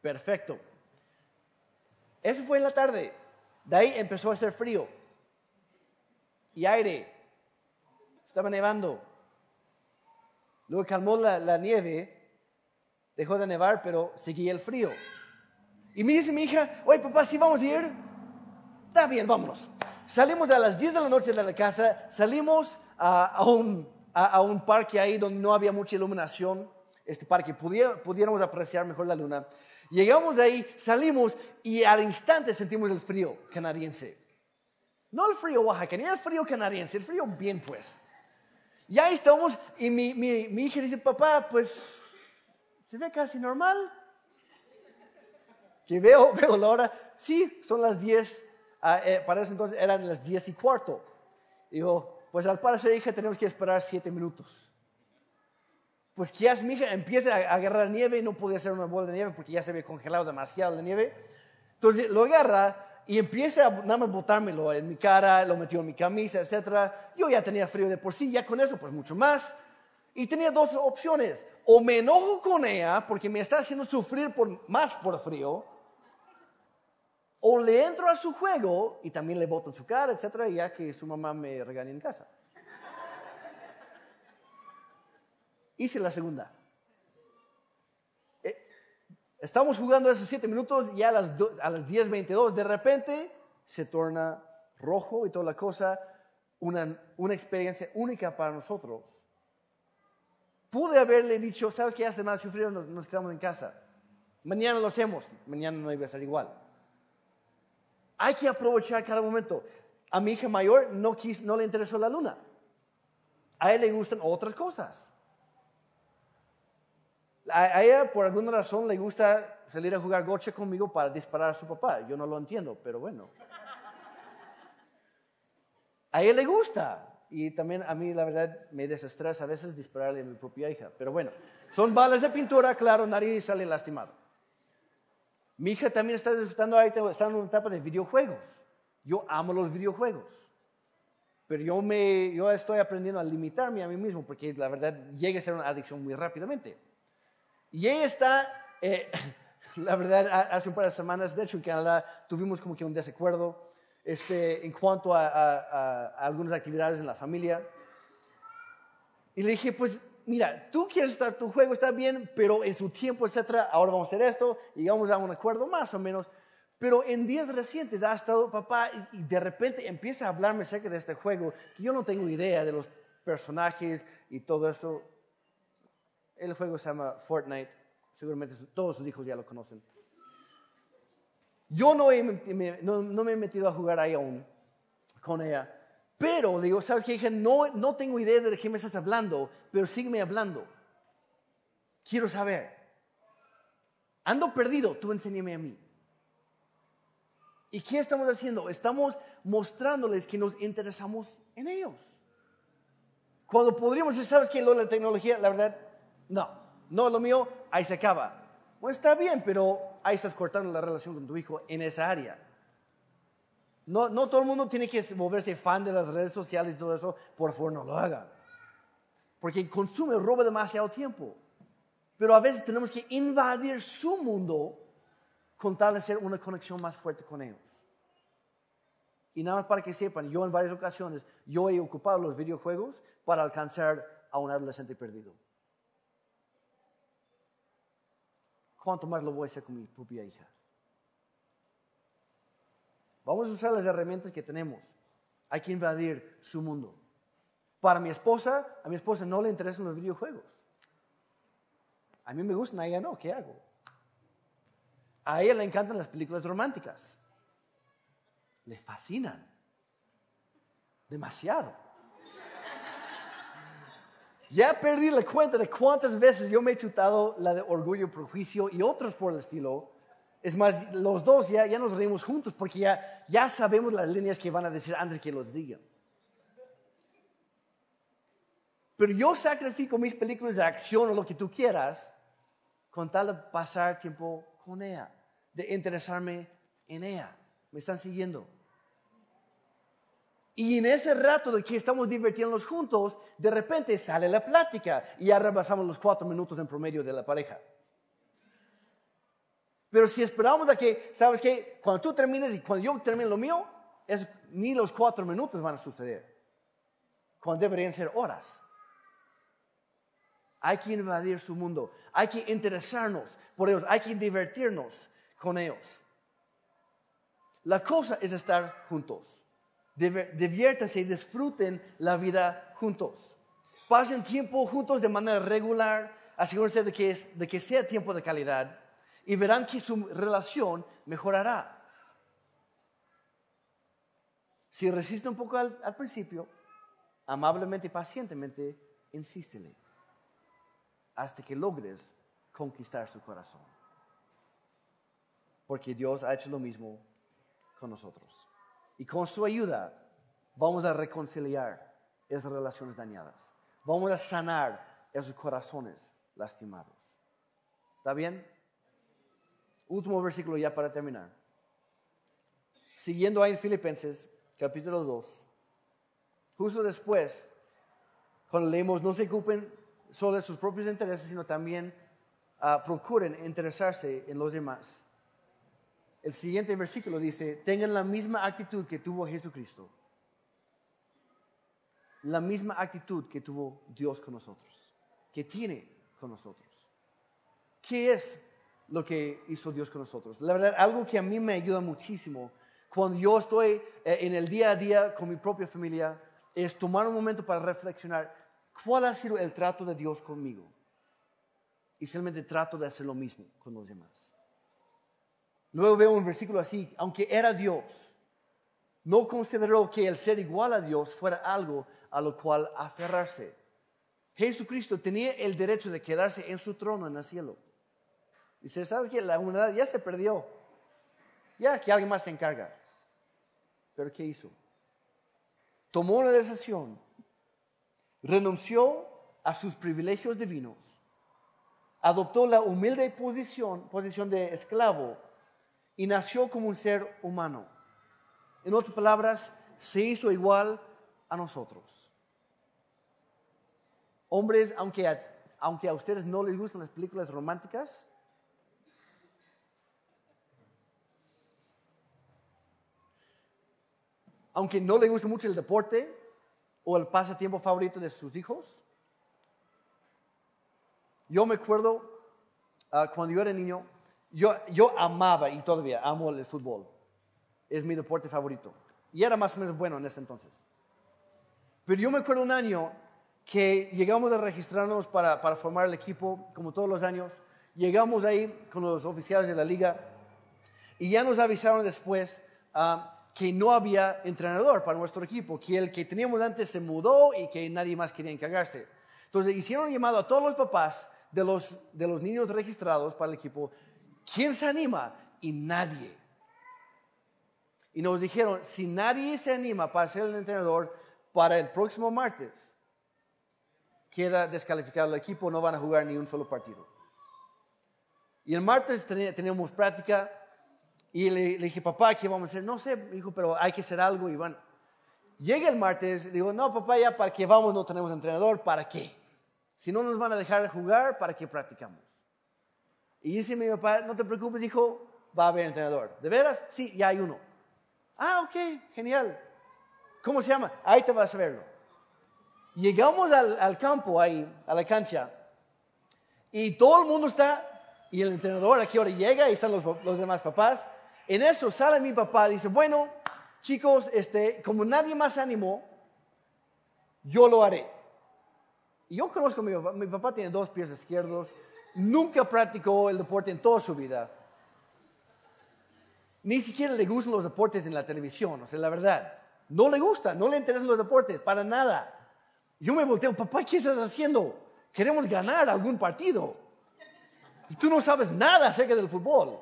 Perfecto. Eso fue en la tarde. De ahí empezó a hacer frío y aire. Estaba nevando. Luego calmó la, nieve, dejó de nevar, pero seguía el frío. Y me dice mi hija, oye papá, ¿sí vamos a ir? Está bien, vámonos. Salimos a las 10 de la noche de la casa, salimos a, un, parque ahí donde no había mucha iluminación, este parque, pudiéramos apreciar mejor la luna. Llegamos de ahí, salimos y al instante sentimos el frío canadiense. No el frío oaxaqueño, el frío canadiense, el frío bien pues. Y ahí estamos y mi, mi, mi hija dice, papá, pues se ve casi normal. Que veo, [laughs] veo la hora, sí, son las 10, ah, eh, para ese entonces eran las 10 y cuarto. Digo, pues al parecer hija tenemos que esperar 7 minutos. Pues ¿qué hace mi hija? Empieza a agarrar nieve y no podía hacer una bola de nieve porque ya se había congelado demasiado la nieve. Entonces lo agarra y empieza a nada más botármelo en mi cara, lo metió en mi camisa, etc. Yo ya tenía frío de por sí, ya con eso pues mucho más. Y tenía dos opciones. O me enojo con ella porque me está haciendo sufrir por, más por frío. O le entro a su juego y también le boto en su cara, etc. Ya que su mamá me regaña en casa. Hice la segunda. Estamos jugando esos siete minutos y a las, las 10.22 de repente se torna rojo y toda la cosa. Una, una experiencia única para nosotros. Pude haberle dicho, sabes que hace más sufrir, nos, nos quedamos en casa. Mañana lo hacemos, mañana no iba a ser igual. Hay que aprovechar cada momento. A mi hija mayor no, no le interesó la luna. A él le gustan otras cosas. A, ella, por alguna razón, le gusta salir a jugar goche conmigo para disparar a su papá. Yo no lo entiendo, pero bueno. A ella le gusta. Y también a mí, la verdad, me desestresa a veces dispararle a mi propia hija. Pero bueno, son balas de pintura, claro, nadie sale lastimado. Mi hija también está disfrutando ahorita, está en una etapa de videojuegos. Yo amo los videojuegos. Pero yo, me, yo estoy aprendiendo a limitarme a mí mismo porque la verdad llega a ser una adicción muy rápidamente. Y ella está, eh, [laughs] la verdad, ha- hace un par de semanas, de hecho en Canadá tuvimos como que un desacuerdo este, en cuanto a, a- a- a algunas actividades en la familia. Y le dije, pues mira, tú quieres estar, tu juego está bien, pero en su tiempo, etcétera, ahora vamos a hacer esto llegamos a un acuerdo más o menos. Pero en días recientes ha estado papá y de repente empieza a hablarme acerca de este juego que yo no tengo idea de los personajes y todo eso. El juego se llama Fortnite. Seguramente todos sus hijos ya lo conocen. Yo no, he me, no me he metido a jugar ahí aún con ella. Pero le digo, ¿sabes qué? Dije, no, no tengo idea de qué me estás hablando, pero sígueme hablando. Quiero saber. Ando perdido, tú enséñame a mí. ¿Y qué estamos haciendo? Estamos mostrándoles que nos interesamos en ellos. Cuando podríamos decir, ¿sabes qué? Lo de la tecnología, la verdad, no, no lo mío, ahí se acaba. Bueno, está bien, pero ahí estás cortando la relación con tu hijo en esa área. No, no todo el mundo tiene que volverse fan de las redes sociales y todo eso, por favor no lo haga. Porque consume, roba demasiado tiempo. Pero a veces tenemos que invadir su mundo con tal de hacer una conexión más fuerte con ellos. Y nada más para que sepan, yo en varias ocasiones, yo he ocupado los videojuegos para alcanzar a un adolescente perdido. ¿Cuánto más lo voy a hacer con mi propia hija? Vamos a usar las herramientas que tenemos. Hay que invadir su mundo. Para mi esposa, a mi esposa no le interesan los videojuegos. A mí me gustan, a ella no. ¿Qué hago? A ella le encantan las películas románticas. Le fascinan. Demasiado. Ya perdí la cuenta de cuántas veces yo me he chutado la de Orgullo Prejuicio y otros por el estilo. Es más, los dos ya, ya nos reímos juntos porque ya, ya sabemos las líneas que van a decir antes que los digan. Pero yo sacrifico mis películas de acción o lo que tú quieras con tal de pasar tiempo con ella, de interesarme en ella. ¿Me están siguiendo? Y en ese rato de que estamos divirtiéndonos juntos, de repente sale la plática y ya rebasamos los cuatro minutos en promedio de la pareja. Pero si esperamos a que, ¿sabes qué? Cuando tú termines y cuando yo termine lo mío, es, ni los cuatro minutos van a suceder. Cuando deberían ser horas. Hay que invadir su mundo. Hay que interesarnos por ellos. Hay que divertirnos con ellos. La cosa es estar juntos. Diviértanse y disfruten la vida juntos. Pasen tiempo juntos de manera regular. Asegúrense de que, sea tiempo de calidad. Y verán que su relación mejorará. Si resiste un poco al principio, amablemente y pacientemente, insístele hasta que logres conquistar su corazón. Porque Dios ha hecho lo mismo con nosotros. Y con su ayuda vamos a reconciliar esas relaciones dañadas. Vamos a sanar esos corazones lastimados. ¿Está bien? Último versículo ya para terminar. Siguiendo ahí en Filipenses, capítulo 2, justo después, cuando leemos, no se ocupen solo de sus propios intereses, sino también ah, procuren interesarse en los demás. El siguiente versículo dice, tengan la misma actitud que tuvo Jesucristo. La misma actitud que tuvo Dios con nosotros, que tiene con nosotros. ¿Qué es lo que hizo Dios con nosotros? La verdad, algo que a mí me ayuda muchísimo cuando yo estoy eh, en el día a día con mi propia familia es tomar un momento para reflexionar cuál ha sido el trato de Dios conmigo. Y simplemente trato de hacer lo mismo con los demás. Luego veo un versículo así, aunque era Dios, no consideró que el ser igual a Dios fuera algo a lo cual aferrarse. Jesucristo tenía el derecho de quedarse en su trono en el cielo. Y se sabe que la humanidad ya se perdió. Ya que alguien más se encarga. Pero ¿qué hizo? Tomó una decisión. Renunció a sus privilegios divinos. Adoptó la humilde posición, posición de esclavo y nació como un ser humano. En otras palabras, se hizo igual a nosotros. Hombres, aunque a, aunque a ustedes no les gustan las películas románticas, aunque no les guste mucho el deporte o el pasatiempo favorito de sus hijos, yo me acuerdo ah, cuando yo era niño, yo, amaba y todavía amo el fútbol. Es mi deporte favorito. Y era más o menos bueno en ese entonces. Pero yo me acuerdo un año que llegamos a registrarnos para, para formar el equipo, como todos los años. Llegamos ahí con los oficiales de la liga y ya nos avisaron después ah, que no había entrenador para nuestro equipo, que el que teníamos antes se mudó y que nadie más quería encargarse. Entonces hicieron llamado a todos los papás de los, de los niños registrados para el equipo ¿Quién se anima? Y nadie. Y nos dijeron, si nadie se anima para ser el entrenador para el próximo martes, queda descalificado el equipo, no van a jugar ni un solo partido. Y el martes teníamos práctica y le, dije, papá, ¿qué vamos a hacer? No sé, dijo, pero hay que hacer algo. Y bueno, llega el martes, digo, no, papá, ya para qué vamos, no tenemos entrenador, ¿para qué? Si no nos van a dejar jugar, ¿para qué practicamos? Y dice mi papá, no te preocupes, hijo, va a haber entrenador. ¿De veras? Sí, ya hay uno. Ah, ok, genial. ¿Cómo se llama? Ahí te vas a verlo. Llegamos al, campo ahí, a la cancha, y todo el mundo está, y el entrenador aquí ahora llega, y están los, los demás papás. En eso sale mi papá, dice, bueno, chicos, este, como nadie más animó, yo lo haré. Y yo conozco a mi papá, mi papá tiene dos pies izquierdos, nunca practicó el deporte en toda su vida. Ni siquiera le gustan los deportes en la televisión, o sea, la verdad. No le gusta, no le interesan los deportes, para nada. Yo me volteo, papá, ¿qué estás haciendo? Queremos ganar algún partido. Y tú no sabes nada acerca del fútbol.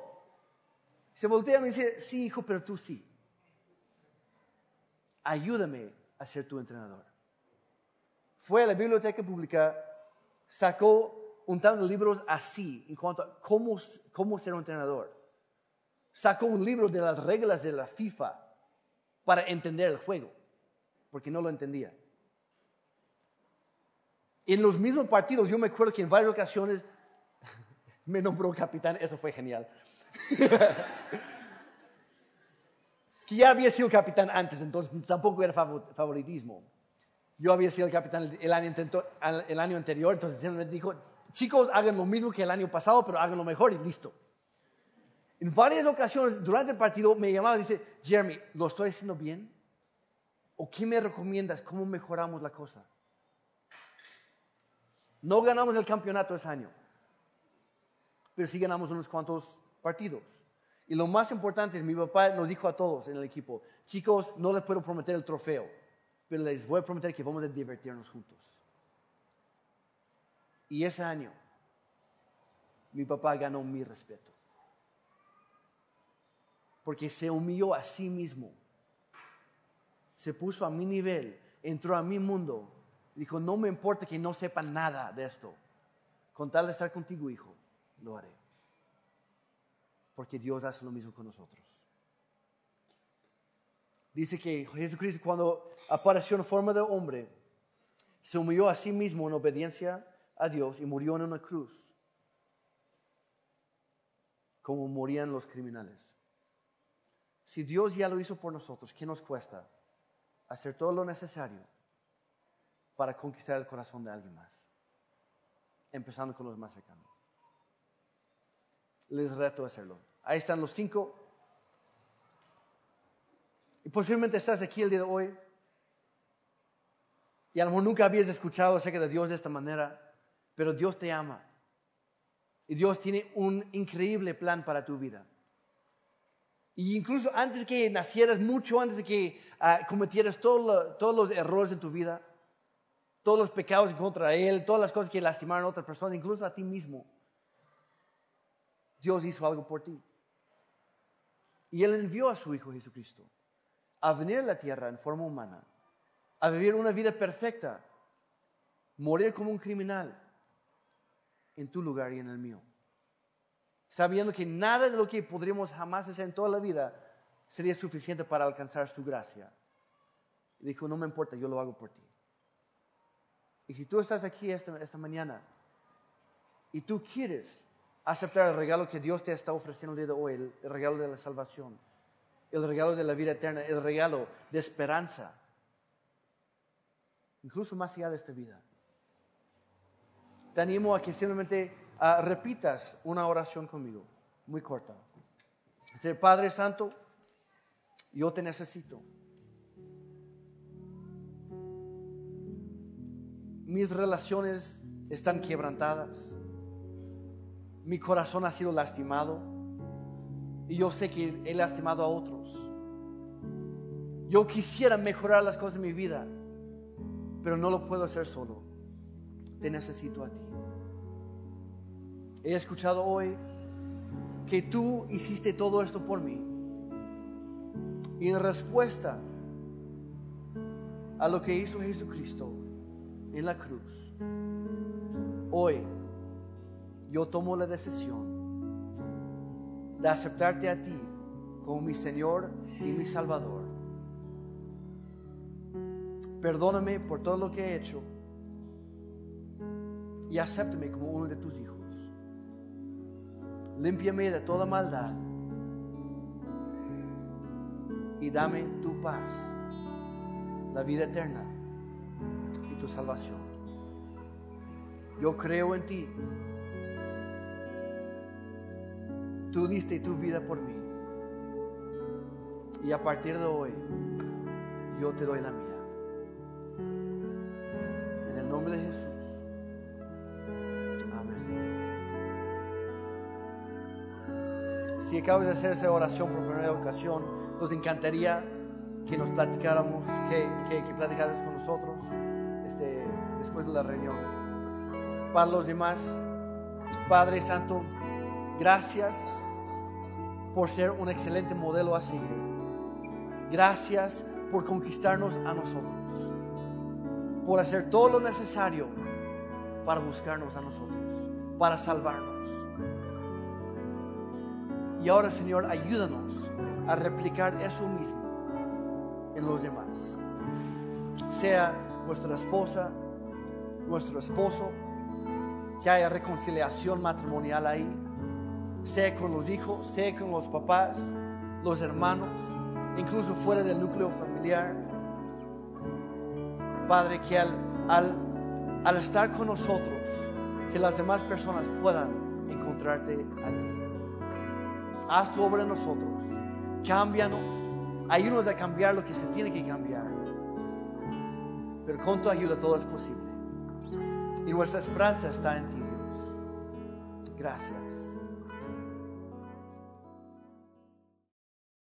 Se voltea y me dice, sí, hijo, pero tú sí. Ayúdame a ser tu entrenador. Fue a la biblioteca pública, sacó un de libros así en cuanto a cómo, cómo ser un entrenador. Sacó un libro de las reglas de la FIFA para entender el juego, porque no lo entendía. En los mismos partidos, yo me acuerdo que en varias ocasiones me nombró capitán, eso fue genial. [laughs] que ya había sido capitán antes, entonces tampoco era favoritismo. Yo había sido el capitán el año, el año anterior, entonces me dijo, chicos, hagan lo mismo que el año pasado, pero hagan lo mejor y listo. En varias ocasiones durante el partido me llamaba y dice, Jeremy, ¿lo estoy haciendo bien? ¿O qué me recomiendas? ¿Cómo mejoramos la cosa? No ganamos el campeonato ese año, pero sí ganamos unos cuantos partidos. Y lo más importante es, mi papá nos dijo a todos en el equipo, chicos, no les puedo prometer el trofeo, pero les voy a prometer que vamos a divertirnos juntos. Y ese año, mi papá ganó mi respeto. Porque se humilló a sí mismo. Se puso a mi nivel, entró a mi mundo Dijo, no me importa que no sepan nada de esto. Con tal de estar contigo, hijo, lo haré. Porque Dios hace lo mismo con nosotros. Dice que Jesucristo cuando apareció en forma de hombre, se humilló a sí mismo en obediencia a Dios y murió en una cruz, como morían los criminales. Si Dios ya lo hizo por nosotros, ¿qué nos cuesta? Hacer todo lo necesario para conquistar el corazón de alguien más, empezando con los más cercanos. Les reto a hacerlo. Ahí están los cinco. Y posiblemente estás aquí el día de hoy y a lo mejor nunca habías escuchado acerca de Dios de esta manera, pero Dios te ama. Y Dios tiene un increíble plan para tu vida. Y incluso antes de que nacieras, mucho antes de que ah, cometieras todos los errores en tu vida, todos los pecados contra Él, todas las cosas que lastimaron a otra persona, incluso a ti mismo, Dios hizo algo por ti. Y Él envió a su Hijo Jesucristo a venir a la tierra en forma humana, a vivir una vida perfecta, morir como un criminal en tu lugar y en el mío sabiendo que nada de lo que podríamos jamás hacer en toda la vida sería suficiente para alcanzar su gracia. Dijo, no me importa, yo lo hago por ti. Y si tú estás aquí esta, esta mañana y tú quieres aceptar el regalo que Dios te está ofreciendo el día de hoy, el, el regalo de la salvación, el regalo de la vida eterna, el regalo de esperanza, incluso más allá de esta vida, te animo a que simplemente Ah, repitas una oración conmigo, muy corta. Dice, Padre Santo, yo te necesito. Mis relaciones están quebrantadas. Mi corazón ha sido lastimado. Y yo sé que he lastimado a otros. Yo quisiera mejorar las cosas en mi vida, pero no lo puedo hacer solo. Te necesito a ti. He escuchado hoy que tú hiciste todo esto por mí. Y en respuesta a lo que hizo Jesucristo en la cruz, hoy yo tomo la decisión de aceptarte a ti como mi Señor y mi Salvador. Perdóname por todo lo que he hecho y acéptame como uno de tus hijos. Límpiame de toda maldad y dame tu paz, la vida eterna y tu salvación. Yo creo en ti. Tú diste tu vida por mí. Y a partir de hoy, yo te doy la mía. Acabas de hacer esa oración por primera ocasión, nos encantaría que nos platicáramos, que, que, platicaras con nosotros este, después de la reunión. Para los demás, Padre Santo, gracias por ser un excelente modelo a seguir. Gracias por conquistarnos a nosotros, por hacer todo lo necesario para buscarnos a nosotros, para salvarnos. Y ahora, Señor, ayúdanos a replicar eso mismo en los demás. Sea nuestra esposa, nuestro esposo, que haya reconciliación matrimonial ahí, sea con los hijos, sea con los papás, los hermanos, incluso fuera del núcleo familiar. Padre, que al, al, al estar con nosotros, que las demás personas puedan encontrarte a ti haz tu obra en nosotros, cámbianos, ayúdanos a cambiar lo que se tiene que cambiar. Pero con tu ayuda todo es posible. Y nuestra esperanza está en ti, Dios. Gracias.